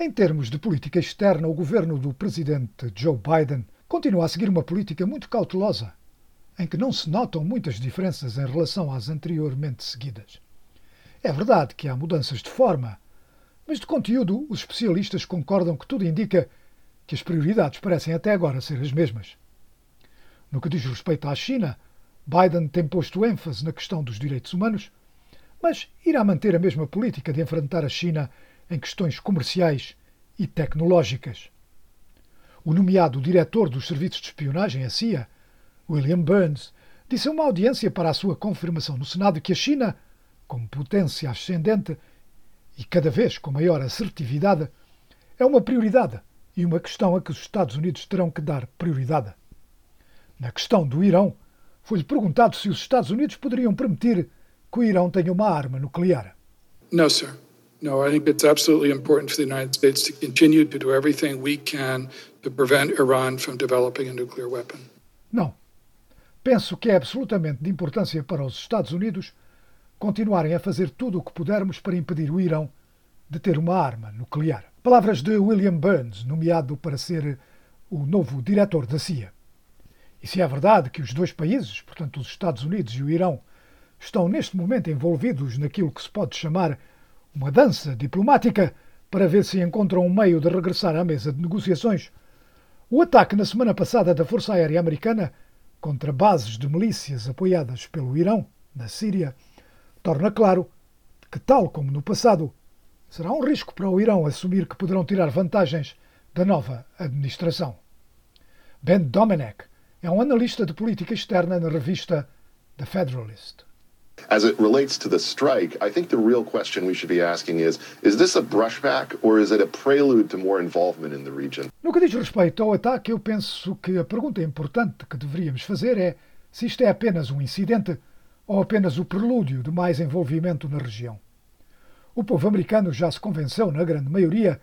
Em termos de política externa, o governo do presidente Joe Biden continua a seguir uma política muito cautelosa, em que não se notam muitas diferenças em relação às anteriormente seguidas. É verdade que há mudanças de forma, mas de conteúdo, os especialistas concordam que tudo indica que as prioridades parecem até agora ser as mesmas. No que diz respeito à China, Biden tem posto ênfase na questão dos direitos humanos, mas irá manter a mesma política de enfrentar a China em questões comerciais e tecnológicas. O nomeado diretor dos serviços de espionagem, a CIA, William Burns, disse a uma audiência para a sua confirmação no Senado que a China, como potência ascendente e cada vez com maior assertividade, é uma prioridade e uma questão a que os Estados Unidos terão que dar prioridade. Na questão do Irão, foi-lhe perguntado se os Estados Unidos poderiam permitir que o Irão tenha uma arma nuclear. Não, senhor. No, I think it's absolutely important for the United States to continue to do everything we can to prevent Iran from developing a nuclear weapon. Não. Penso que é absolutamente de importância para os Estados Unidos continuarem a fazer tudo o que pudermos para impedir o Irão de ter uma arma nuclear. Palavras de William Burns, nomeado para ser o novo diretor da CIA. E se é verdade que os dois países, portanto os Estados Unidos e o Irão, estão neste momento envolvidos naquilo que se pode chamar uma dança diplomática para ver se encontram um meio de regressar à mesa de negociações. O ataque na semana passada da Força Aérea Americana contra bases de milícias apoiadas pelo Irão, na Síria, torna claro que, tal como no passado, será um risco para o Irão assumir que poderão tirar vantagens da nova administração. Ben Domenech é um analista de política externa na revista The Federalist. As it relates to the strike, I think the real question we should be asking is is this a brushback or is it a prelude to more involvement in the region? No que diz respeito ao ataque, eu penso que a pergunta importante que deveríamos fazer é se isto é apenas um incidente ou apenas o prelúdio de mais envolvimento na região. O povo americano já se convenceu, na grande maioria,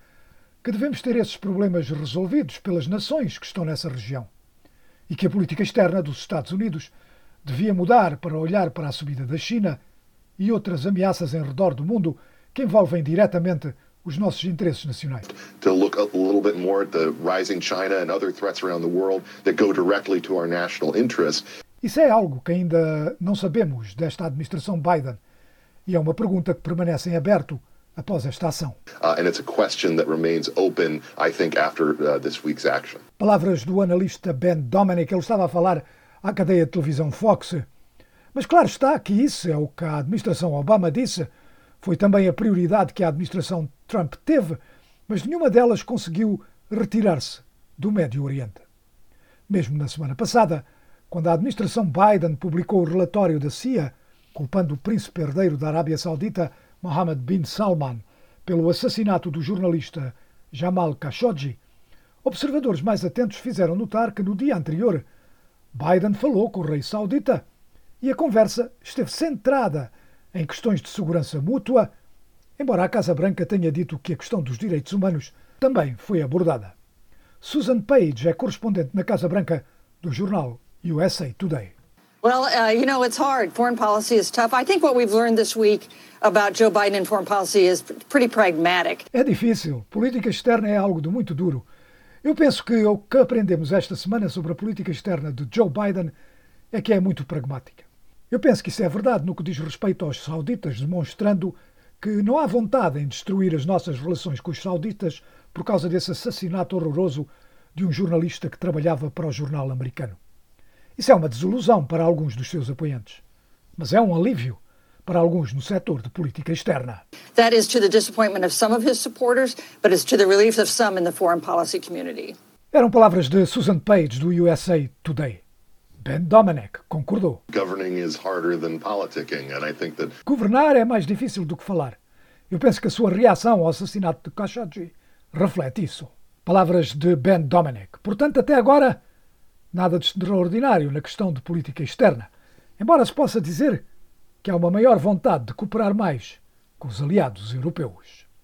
que devemos ter esses problemas resolvidos pelas nações que estão nessa região e que a política externa dos Estados Unidos devia mudar para olhar para a subida da China e outras ameaças em redor do mundo que envolvem diretamente os nossos interesses nacionais. To look a little bit more at the rising China and other threats around the world that go directly to our national interests. Isso é algo que ainda não sabemos desta administração Biden e é uma pergunta que permanece em aberto após esta ação. Uh, and it's a question that remains open, I think, after uh, this week's action. Palavras do analista Ben Dominic, ele estava a falar à cadeia de televisão Fox. Mas claro está que isso é o que a administração Obama disse. Foi também a prioridade que a administração Trump teve, mas nenhuma delas conseguiu retirar-se do Médio Oriente. Mesmo na semana passada, quando a administração Biden publicou o relatório da CIA, culpando o príncipe herdeiro da Arábia Saudita, Mohammed bin Salman, pelo assassinato do jornalista Jamal Khashoggi, observadores mais atentos fizeram notar que no dia anterior Biden falou com o rei saudita e a conversa esteve centrada em questões de segurança mútua, embora a Casa Branca tenha dito que a questão dos direitos humanos também foi abordada. Susan Page é correspondente na Casa Branca do jornal USA Today. Well, uh, you know, it's hard. Foreign policy is tough. I think what we've learned this week about Joe Biden and foreign policy is pretty pragmatic. É difícil. Política externa é algo de muito duro. Eu penso que o que aprendemos esta semana sobre a política externa de Joe Biden é que é muito pragmática. Eu penso que isso é verdade no que diz respeito aos sauditas, demonstrando que não há vontade em destruir as nossas relações com os sauditas por causa desse assassinato horroroso de um jornalista que trabalhava para o jornal americano. Isso é uma desilusão para alguns dos seus apoiantes, mas é um alívio para alguns no setor de política externa. That is to the disappointment of some of his supporters, but it's to the relief of some in the foreign policy community. Eram palavras de Susan Page do USA Today. Ben Domenech concordou. Governing is harder than politicking, and I think that Governar é mais difícil do que falar. Eu penso que a sua reação ao assassinato de Khashoggi reflete isso. Palavras de Ben Domenech. Portanto, até agora, nada de extraordinário na questão de política externa. Embora se possa dizer que há uma maior vontade de cooperar mais com os aliados europeus.